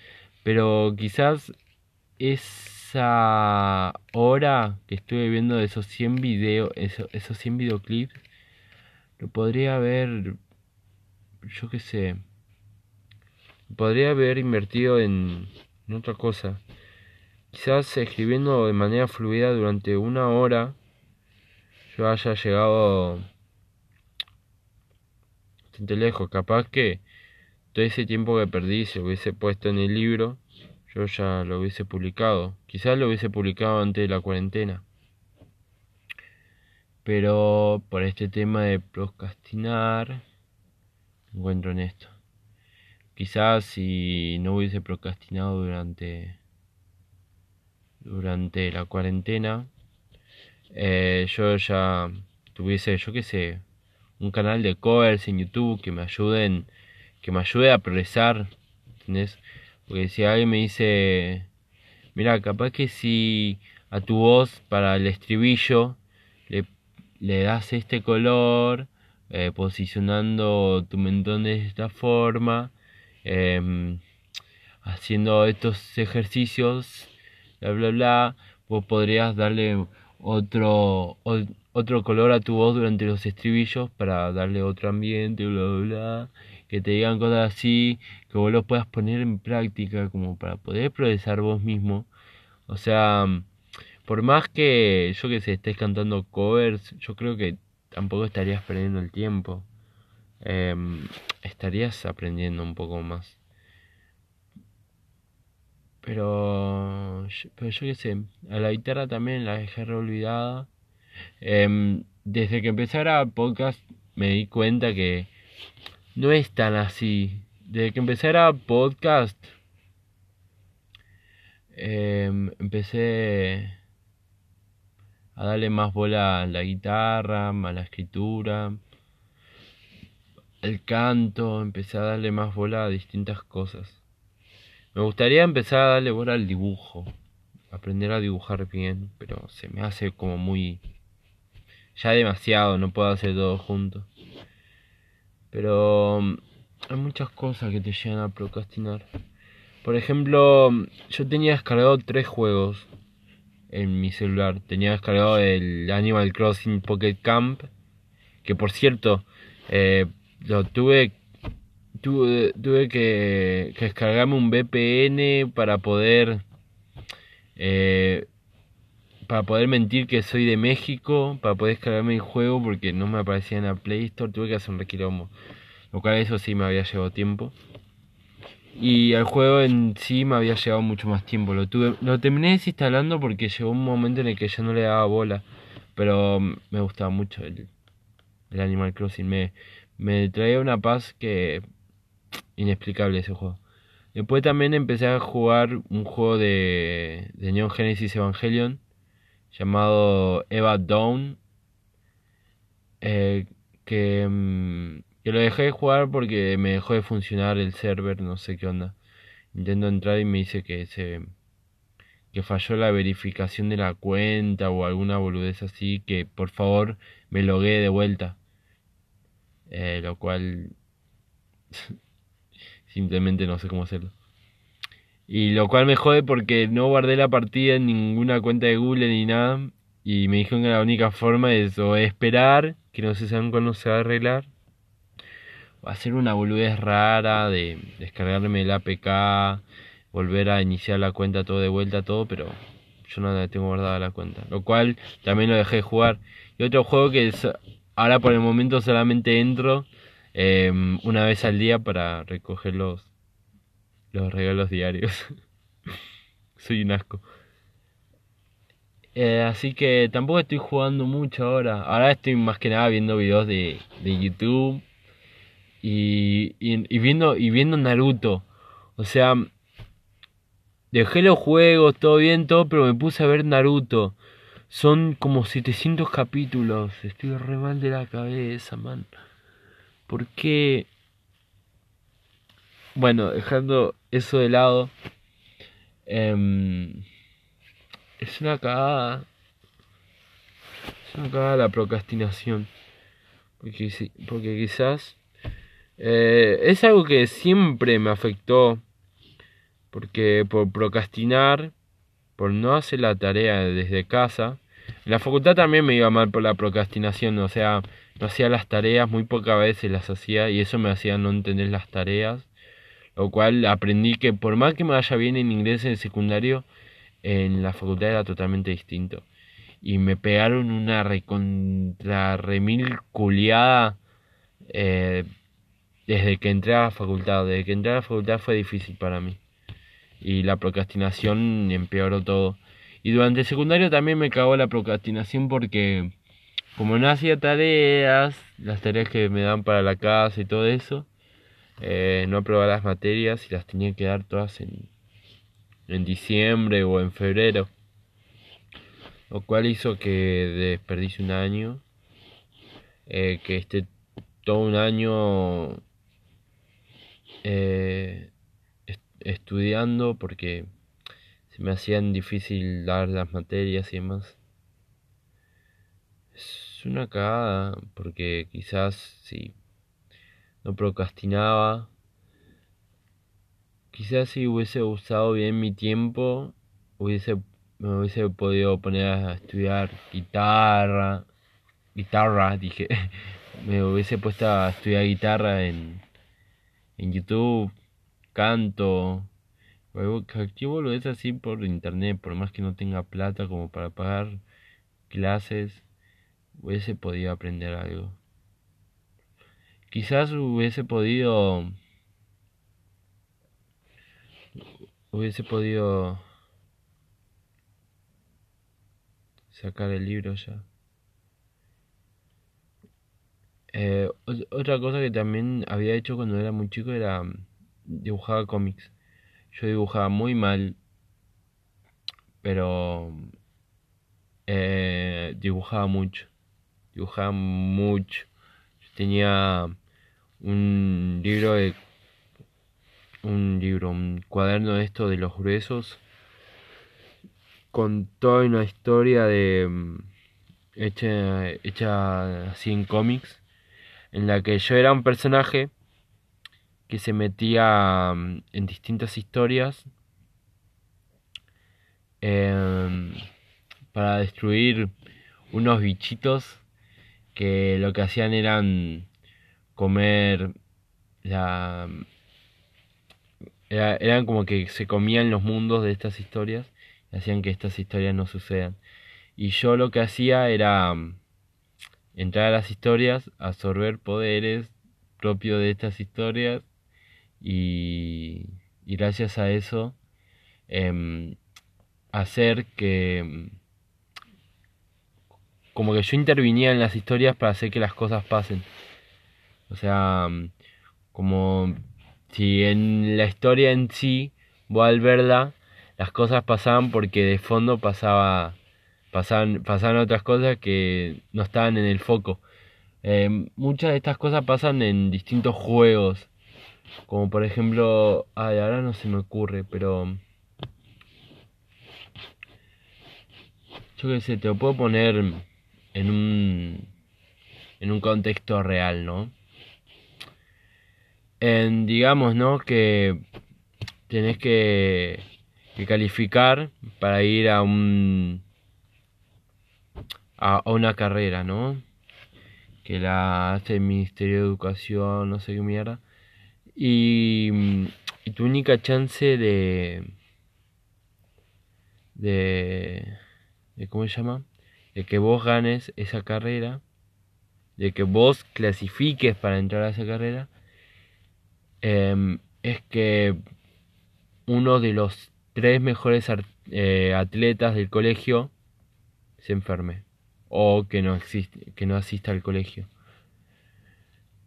pero quizás esa hora que estuve viendo de esos 100 videos, esos 100 videoclips, lo podría haber yo qué sé, podría haber invertido en, otra cosa. quizás escribiendo de manera fluida durante una hora yo haya llegado bastante lejos. Capaz que todo ese tiempo que perdí se hubiese puesto en el libro, yo ya lo hubiese publicado. Quizás lo hubiese publicado antes de la cuarentena. Pero por este tema de procrastinar, encuentro en esto. Quizás si no hubiese procrastinado durante durante la cuarentena, eh, yo ya tuviese, yo qué sé, un canal de covers en YouTube que me ayuden, que me ayude a progresar, ¿entendés? Porque si alguien me dice, mira, capaz que si a tu voz para el estribillo le, le das este color, eh, posicionando tu mentón de esta forma, em, haciendo estos ejercicios, bla, bla, bla, vos podrías darle otro, otro color a tu voz durante los estribillos para darle otro ambiente, bla, bla, bla, que te digan cosas así, que vos lo puedas poner en práctica como para poder progresar vos mismo. O sea, por más que yo que sé, estés cantando covers, yo creo que tampoco estarías perdiendo el tiempo. Em, estarías aprendiendo un poco más. Pero, pero yo qué sé, a la guitarra también la dejé re olvidada. Em, desde que empecé a podcast me di cuenta que no es tan así. Desde que empecé a podcast, em, empecé a darle más bola a la guitarra, a la escritura, el canto, empecé a darle más bola a distintas cosas. Me gustaría empezar a darle bola al dibujo, aprender a dibujar bien, pero se me hace como muy... ya demasiado, no puedo hacer todo junto. Pero mm, hay muchas cosas que te llegan a procrastinar. Por ejemplo, yo tenía descargado tres juegos en mi celular. Tenía descargado el Animal Crossing Pocket Camp, que por cierto, eh, lo tuve tuve, tuve que, descargarme un VPN para poder eh, para poder mentir que soy de México, para poder descargarme el juego porque no me aparecía en la Play Store, tuve que hacer un requilombo. Lo cual eso sí me había llevado tiempo. Y el juego en sí me había llevado mucho más tiempo. Lo tuve, lo terminé desinstalando porque llegó un momento en el que ya no le daba bola. Pero me gustaba mucho el, el Animal Crossing. Me, me traía una paz que inexplicable ese juego. Después también empecé a jugar un juego de, de Neon Genesis Evangelion llamado Eva Dawn. Eh, que, mm, que, lo dejé de jugar porque me dejó de funcionar el server, no sé qué onda. Intento entrar y me dice que se que falló la verificación de la cuenta o alguna boludez así, que por favor me logué de vuelta. Eh, lo cual Simplemente no sé cómo hacerlo. Y lo cual me jode porque no guardé la partida en ninguna cuenta de Google ni nada. Y me dijeron que la única forma es o esperar, que no se saben cuándo se va a arreglar. Hacer una boludez rara de descargarme el APK, volver a iniciar la cuenta todo de vuelta, todo, pero yo no tengo guardada la cuenta. Lo cual también lo dejé de jugar. Y otro juego que es, ahora por el momento solamente entro Em, una vez al día para recoger los, los regalos diarios. Soy un asco. Eh, así que tampoco estoy jugando mucho ahora. Ahora estoy más que nada viendo videos de, de YouTube y, y, viendo, y viendo Naruto. O sea, dejé los juegos, todo bien, todo, pero me puse a ver Naruto. Son como 700 capítulos. Estoy re mal de la cabeza, man. ¿Por qué? Bueno, dejando eso de lado, em, es una cagada. Es una cagada la procrastinación. Porque, porque quizás eh, es algo que siempre me afectó. Porque por procrastinar, por no hacer la tarea desde casa, la facultad también me iba mal por la procrastinación. O sea, no hacía las tareas, muy pocas veces las hacía y eso me hacía no entender las tareas. Lo cual aprendí que por más que me vaya bien en inglés en secundario, en la facultad era totalmente distinto. Y me pegaron una recontra remil culiada eh, desde que entré a la facultad. Desde que entré a la facultad fue difícil para mí. Y la procrastinación empeoró todo. Y durante el secundario también me cagó la procrastinación porque como no hacía tareas, las tareas que me dan para la casa y todo eso, eh, no aprobaba las materias y las tenía que dar todas en, en diciembre o en febrero. Lo cual hizo que desperdicie un año, eh, que esté todo un año eh, estudiando porque se me hacían difícil dar las materias y demás. Es una cagada porque quizás si no procrastinaba, quizás si hubiese usado bien mi tiempo, hubiese, me hubiese podido poner a estudiar guitarra, guitarra, dije, me hubiese puesto a estudiar guitarra en, en YouTube, canto, activo lo es así por internet, por más que no tenga plata como para pagar clases, hubiese podido aprender algo. Quizás hubiese podido hubiese podido sacar el libro ya. Eh, otra cosa que también había hecho cuando era muy chico era mm, dibujar cómics. Yo dibujaba muy mal, pero eh, dibujaba mucho. Dibujaba mucho. tenía un libro de un libro, un cuaderno de esto de los gruesos con toda una historia de mm, hecha, hecha así en cómics en la que yo era un personaje que se metía mm, en distintas historias em, para destruir unos bichitos que lo que hacían eran comer la eran como que se comían los mundos de estas historias y hacían que estas historias no sucedan. Y yo lo que hacía era mm, entrar a las historias absorber poderes propios de estas historias y, gracias a eso em, hacer que como que yo intervenía en las historias para hacer que las cosas pasen. O sea como si en la historia en sí vos al verla las cosas pasaban porque de fondo pasaba pasaban, pasaban otras cosas que no estaban en el foco em, muchas de estas cosas pasan en distintos juegos como por ejemplo, ay, ahora no se me ocurre, pero yo qué sé, te lo puedo poner en un en un contexto real, ¿no? En digamos, ¿no? Que tenés que, que calificar para ir a un a, una carrera, ¿no? Que la hace el Ministerio de Educación, no sé qué mierda y, tu única chance de, de, de, ¿cómo se llama? De que vos ganes esa carrera, de que vos clasifiques para entrar a esa carrera, em, es que uno de los tres mejores eh, atletas del colegio se enferme o que no, existe, que no asista al colegio.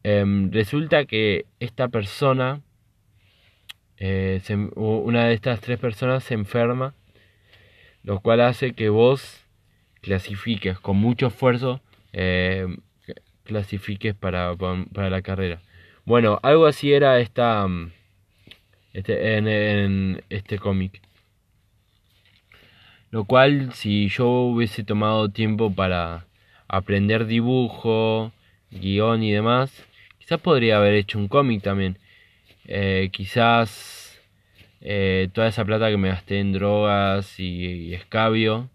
Em, resulta que esta persona, eh, una de estas tres personas se enferma, lo cual hace que vos clasifiques con mucho esfuerzo, em, clasifiques para, para, la carrera. Bueno, algo así era esta, mm, este, en, en este cómic. Lo cual, si yo hubiese tomado tiempo para aprender dibujo, guion y demás, Quizás podría haber hecho un cómic también. Eh, quizás eh, toda esa plata que me gasté en drogas y, escabio,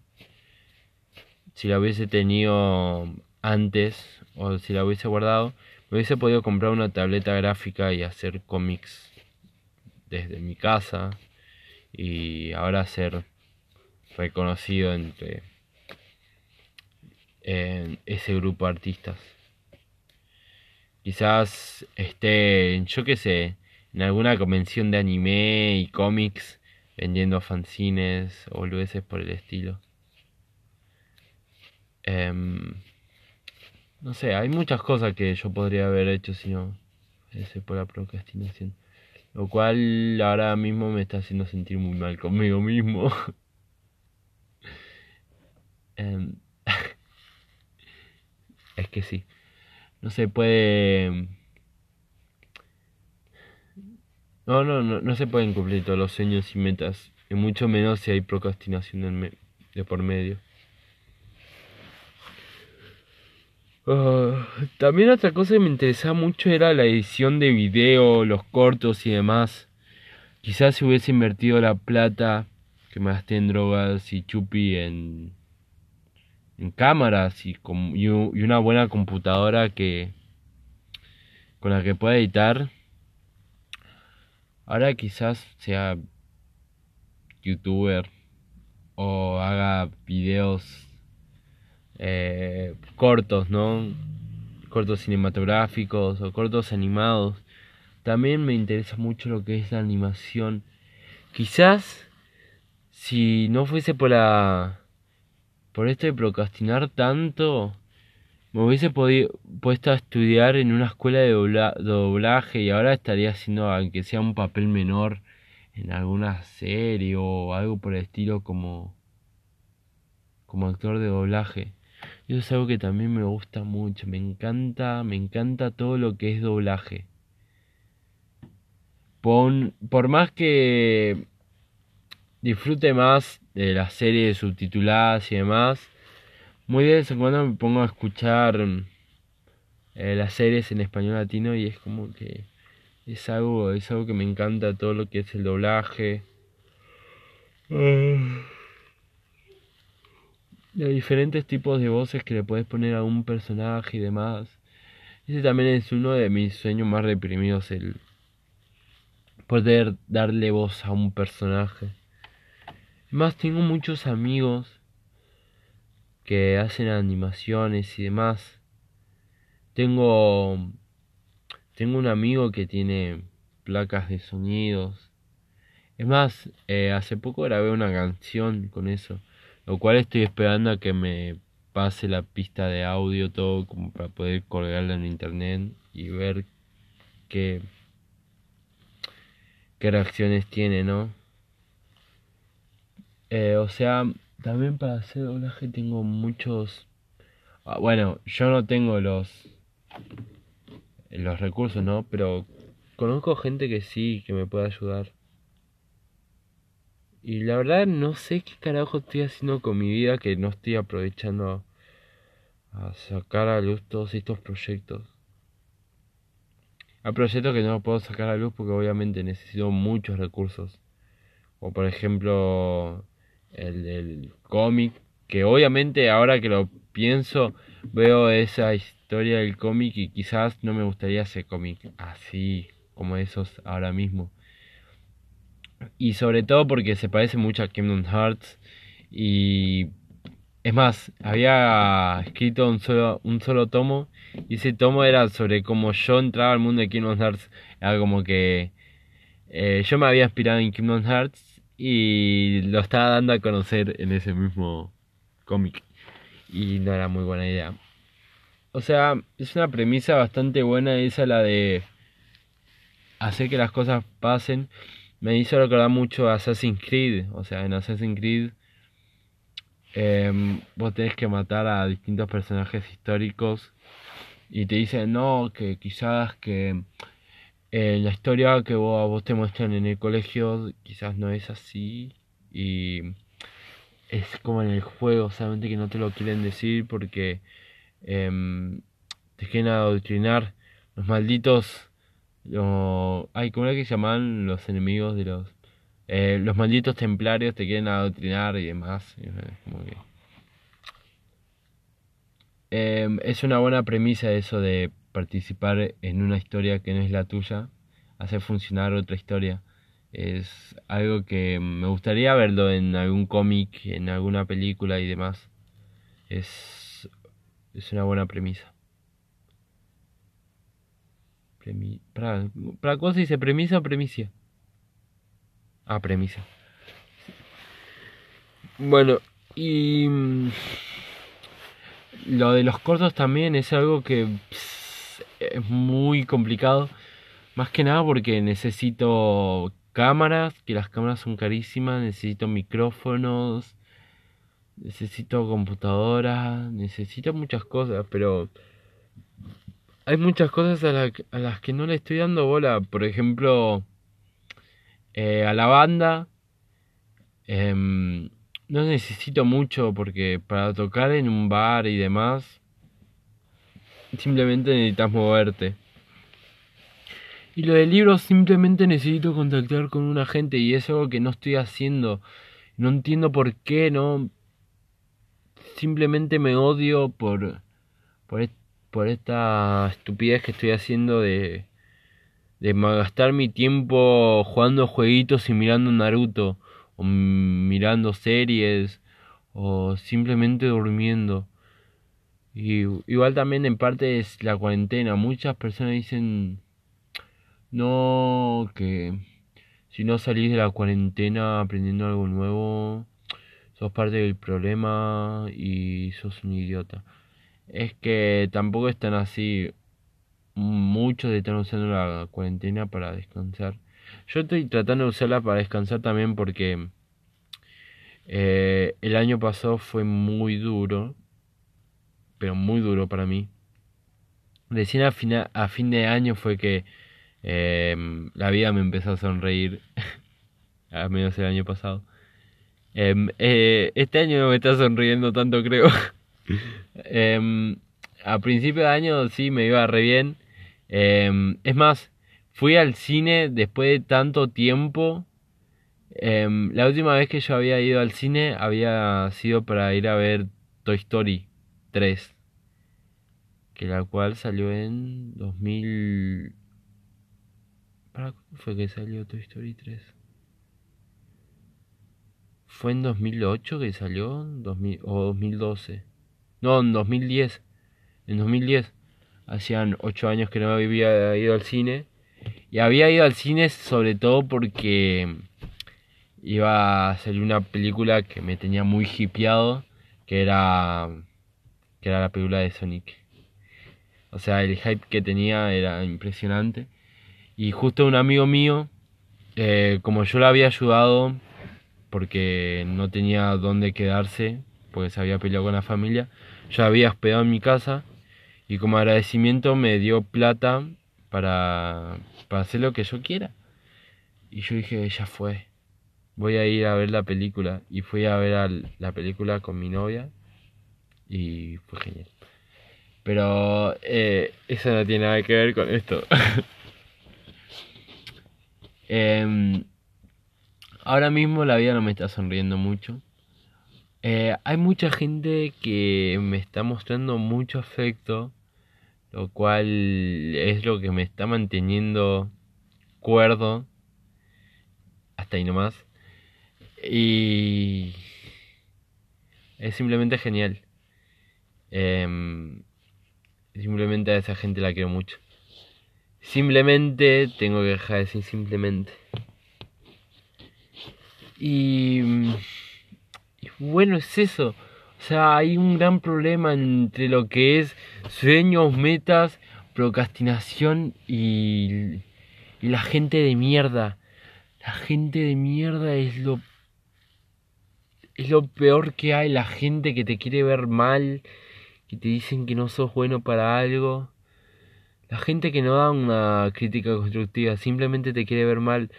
si la hubiese tenido antes o si la hubiese guardado, me hubiese podido comprar una tableta gráfica y hacer cómics desde mi casa y ahora hacer reconocido entre ese grupo de artistas. Quizás esté, yo qué sé, en alguna convención de anime y cómics vendiendo fanzines o boludeces por el estilo. Em, no sé, hay muchas cosas que yo podría haber hecho si no ese por la procrastinación. Lo cual ahora mismo me está haciendo sentir muy mal conmigo mismo. Em, es que sí. No se puede... No, no, no, no se pueden cumplir todos los sueños y metas. Y mucho menos si hay procrastinación de por medio. Ah, también otra cosa que me interesaba mucho era la edición de video, los cortos y demás. Quizás si hubiese invertido la plata que me gasté en drogas y chupi en, en cámaras y, con, y una buena computadora que con la que pueda editar. Ahora quizás sea youtuber o haga videos eh, cortos, ¿no? Cortos cinematográficos o cortos animados. También me interesa mucho lo que es la animación. Quizás si no fuese por la por esto de procrastinar tanto, me hubiese puesto a estudiar en una escuela de doblaje y ahora estaría haciendo, aunque sea un papel menor, en alguna serie o algo por el estilo como, como actor de doblaje. Eso es algo que también me gusta mucho, me encanta, me encanta todo lo que es doblaje. por más que disfrute más de las series subtituladas y demás, muy de vez en cuando me pongo a escuchar eh, las series en español latino y es como que es algo, es algo que me encanta todo lo que es el doblaje. Ah de diferentes tipos de voces que le puedes poner a un personaje y demás. Ese también es uno de mis sueños más reprimidos, el poder darle voz a un personaje. Además tengo muchos amigos que hacen animaciones y demás. Tengo tengo un amigo que tiene placas de sonidos. Es más, eh, hace poco grabé una canción con eso. Lo cual estoy esperando a que me pase la pista de audio todo como para poder colgarla en internet y ver qué qué reacciones tiene, ¿no? Eh, o sea, también para hacer doblaje tengo muchos ah, bueno, yo no tengo los los recursos, ¿no? Pero conozco gente que sí, que me puede ayudar. Y la verdad no sé qué carajo estoy haciendo con mi vida que no estoy aprovechando a, sacar a luz todos estos proyectos. Hay proyectos que no puedo sacar a luz porque obviamente necesito muchos recursos. O por ejemplo el del cómic, que obviamente ahora que lo pienso veo esa historia del cómic y quizás no me gustaría hacer cómic así como esos ahora mismo. Y sobre todo porque se parece mucho a Kingdom Hearts. Y es más, había escrito un solo, un solo tomo. Y ese tomo era sobre cómo yo entraba al mundo de Kingdom Hearts. Era como que eh, yo me había inspirado en Kingdom Hearts. Y lo estaba dando a conocer en ese mismo cómic. Y no era muy buena idea. O sea, es una premisa bastante buena esa la de hacer que las cosas pasen me hizo recordar mucho a Assassin's Creed. O sea, en Assassin's Creed em, vos tenés que matar a distintos personajes históricos y te dicen, no, que quizás que eh, la historia que vos, vos te muestran en el colegio quizás no es así y es como en el juego, solamente que no te lo quieren decir porque em, te quieren adoctrinar los malditos lo, ay, ¿cómo era que llaman los enemigos de los... Eh, los malditos templarios te quieren adoctrinar y demás. Como que... Em, es una buena premisa eso de participar en una historia que no es la tuya, hacer funcionar otra historia. Es algo que me gustaría verlo en algún cómic, en alguna película y demás. Es, es una buena premisa. para, ¿Para cómo se dice? ¿Premisa o premicia? Ah, premisa. Bueno, y mm, lo de los cortos también es algo que es muy complicado. Más que nada porque necesito cámaras, que las cámaras son carísimas, necesito micrófonos, necesito computadoras, necesito muchas cosas, pero hay muchas cosas a, las que no le estoy dando bola. Por ejemplo, eh, a la banda. Em, no necesito mucho porque para tocar en un bar y demás, simplemente necesitas moverte. Y lo del libro simplemente necesito contactar con una gente y es algo que no estoy haciendo. No entiendo por qué, no. Simplemente me odio por, por, por esta estupidez que estoy haciendo de, de gastar mi tiempo jugando jueguitos y mirando Naruto o mirando series o simplemente durmiendo. Y igual también en parte es la cuarentena. Muchas personas dicen no que si no salís de la cuarentena aprendiendo algo nuevo, sos parte del problema y sos un idiota. Es que tampoco es tan así. Muchos están usando la cuarentena para descansar. Yo estoy tratando de usarla para descansar también porque eh, el año pasado fue muy duro, pero muy duro para mí. Recién a, a fin de año fue que em, la vida me empezó a sonreír, a menos el año pasado. Em, eh, este año no me está sonriendo tanto, creo. Em, a principio de año sí me iba re bien. es más, Fui al cine después de tanto tiempo. Em, la última vez que yo había ido al cine había sido para ir a ver Toy Story 3. Que la cual salió en 2000... ¿Para cuándo fue que salió Toy Story 3? ¿Fue en 2008 que salió? ¿O 2012? No, en 2010. En 2010. Hacían 8 años que no había ido al cine. Y había ido al cine sobre todo porque iba a salir una película que me tenía muy hipeado, que era que era la película de Sonic. O sea, el hype que tenía era impresionante. Y justo un amigo mío, eh, como yo le había ayudado porque no tenía dónde quedarse, porque se había peleado con la familia, yo había hospedado en mi casa y como agradecimiento me dio plata para, para hacer lo que yo quiera. Y yo dije, ya fue, voy a ir a ver la película. Y fui a ver la película con mi novia y fue genial. Pero eh, eso no tiene nada que ver con esto. Em, ahora mismo la vida no me está sonriendo mucho. Eh, hay mucha gente que me está mostrando mucho afecto lo cual es lo que me está manteniendo cuerdo hasta ahí nomás y es simplemente genial em, simplemente a esa gente la quiero mucho. Simplemente tengo que dejar de decir simplemente. Y, y bueno es eso. O sea, hay un gran problema entre lo que es sueños, metas, procrastinación y, y la gente de mierda. La gente de mierda es lo es lo peor que hay, la gente que te quiere ver mal, que te dicen que no sos bueno para algo. La gente que no da una crítica constructiva, simplemente te quiere ver mal.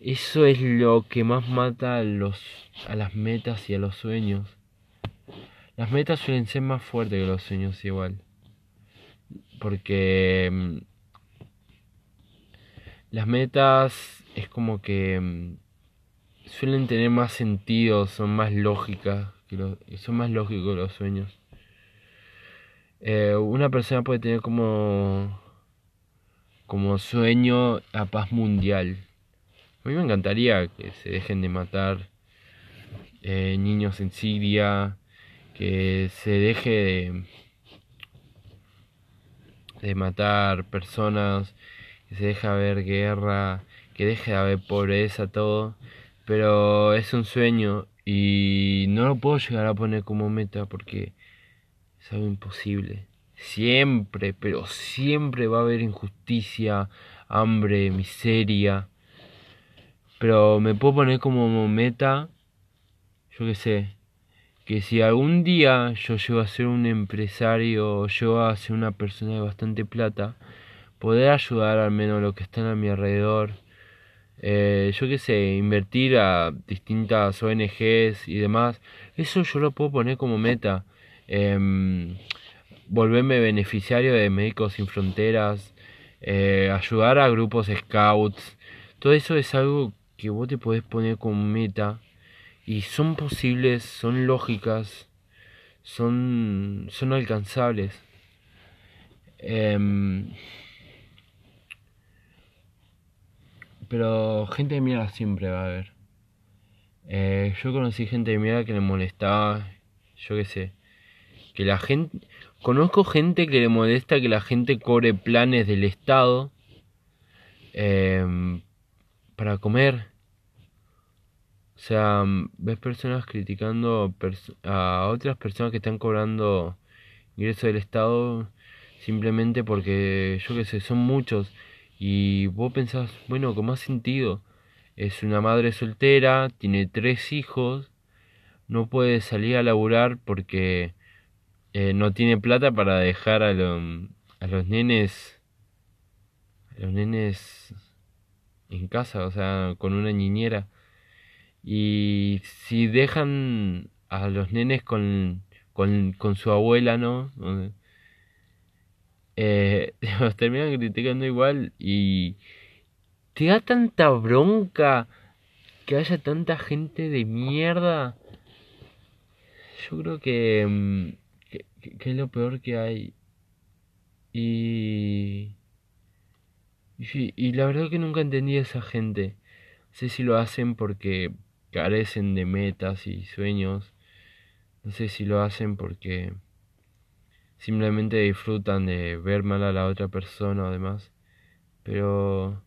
Eso es lo que más mata a los a las metas y a los sueños. Las metas suelen ser más fuertes que los sueños igual. Porque mm, las metas es como que mm, suelen tener más sentido, son más lógicas, son más lógicos los sueños. Eh, una persona puede tener como como sueño la paz mundial, A mí me encantaría que se dejen de matar eh, niños en Siria, que se deje de, de matar personas, que se deje de haber guerra, que deje de haber pobreza, todo. Pero es un sueño y no lo puedo llegar a poner como meta porque es algo imposible. Siempre, pero siempre va a haber injusticia, hambre, miseria. Pero me puedo poner como meta, yo qué sé, que si algún día yo llego a ser un empresario o llego a ser una persona de bastante plata, poder ayudar al menos a los que están a mi alrededor. Eh, yo qué sé, invertir a distintas ONGs y demás, eso yo lo puedo poner como meta. Em, volverme beneficiario de Médicos Sin Fronteras, eh, ayudar a grupos scouts, todo eso es algo que vos te podés poner como meta y son posibles, son lógicas, son, son alcanzables. Em, pero gente de mierda siempre va a haber. Eh, yo conocí gente de mierda que le molestaba, yo qué sé, que la gente... Conozco gente que le molesta que la gente cobre planes del Estado em, para comer. O sea, ves personas criticando a otras personas que están cobrando ingresos del Estado simplemente porque, yo qué sé, son muchos. Y vos pensás, bueno, con más sentido. Es una madre soltera, tiene tres hijos, no puede salir a laburar porque eh, no tiene plata para dejar a, a los nenes a los nenes en casa, o sea, con una niñera. Y si dejan a los nenes con, con, con su abuela, ¿no? Eh, terminan criticando igual y te da tanta bronca que haya tanta gente de mierda. Yo creo que mm, que, es lo peor que hay. Y, y, y la verdad que nunca entendí a esa gente. No sé si lo hacen porque carecen de metas y sueños. No sé si lo hacen porque simplemente disfrutan de ver mal a la otra persona o demás. Pero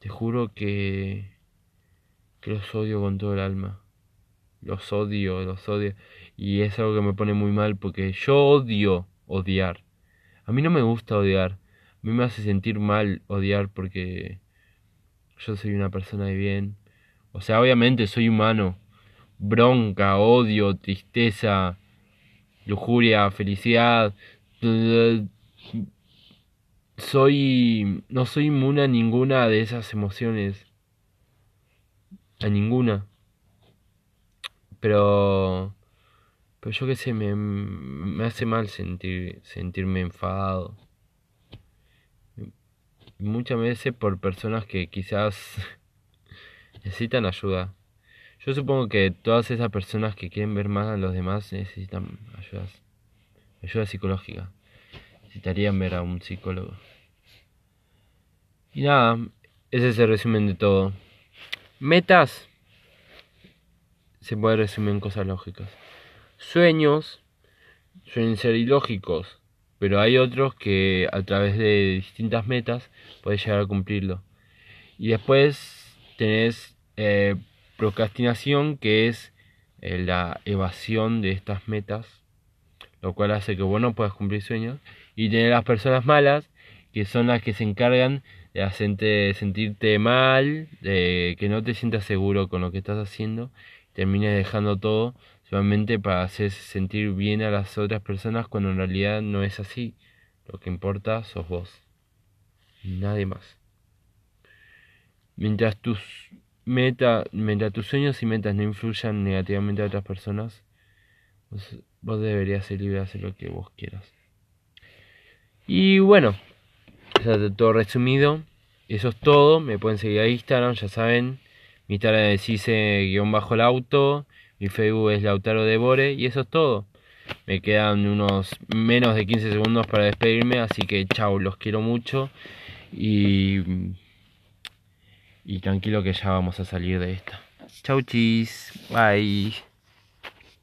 te juro que, que los odio con todo el alma. Los odio, los odio. Y es algo que me pone muy mal porque yo odio odiar. A mí no me gusta odiar. A mí me hace sentir mal odiar porque yo soy una persona de bien. O sea, obviamente soy humano. Bronca, odio, tristeza, lujuria, felicidad. Soy... No soy inmune a ninguna de esas emociones. A ninguna. Pero pero yo qué sé, me, hace mal sentir, sentirme enfadado. Muchas veces por personas que quizás necesitan ayuda. Yo supongo que todas esas personas que quieren ver más a los demás necesitan ayuda, ayuda psicológica. Necesitarían ver a un psicólogo. Y nada, ese es el resumen de todo. Metas se puede resumir en cosas lógicas. Sueños suelen ser ilógicos, pero hay otros que a través de distintas metas puedes llegar a cumplirlo. Y después tenés eh, procrastinación, que es eh, la evasión de estas metas, lo cual hace que vos no puedas cumplir sueños. Y tenés las personas malas, que son las que se encargan de hacerte sentirte mal, de que no te sientas seguro con lo que estás haciendo, termines dejando todo solamente para hacer sentir bien a las otras personas cuando en realidad no es así. Lo que importa sos vos. Nadie más. Mientras tus meta, mientras tus sueños y metas no influyan negativamente a otras personas, vos, deberías ser libre de hacer lo que vos quieras. Y bueno, eso todo resumido. Eso es todo. Me pueden seguir a Instagram, ya saben. Mi Instagram es el auto mi Facebook es Lautaro de Bore y eso es todo. Me quedan unos menos de 15 segundos para despedirme, así que chao, los quiero mucho. Y, Y tranquilo que ya vamos a salir de esta. Chau chis. Bye.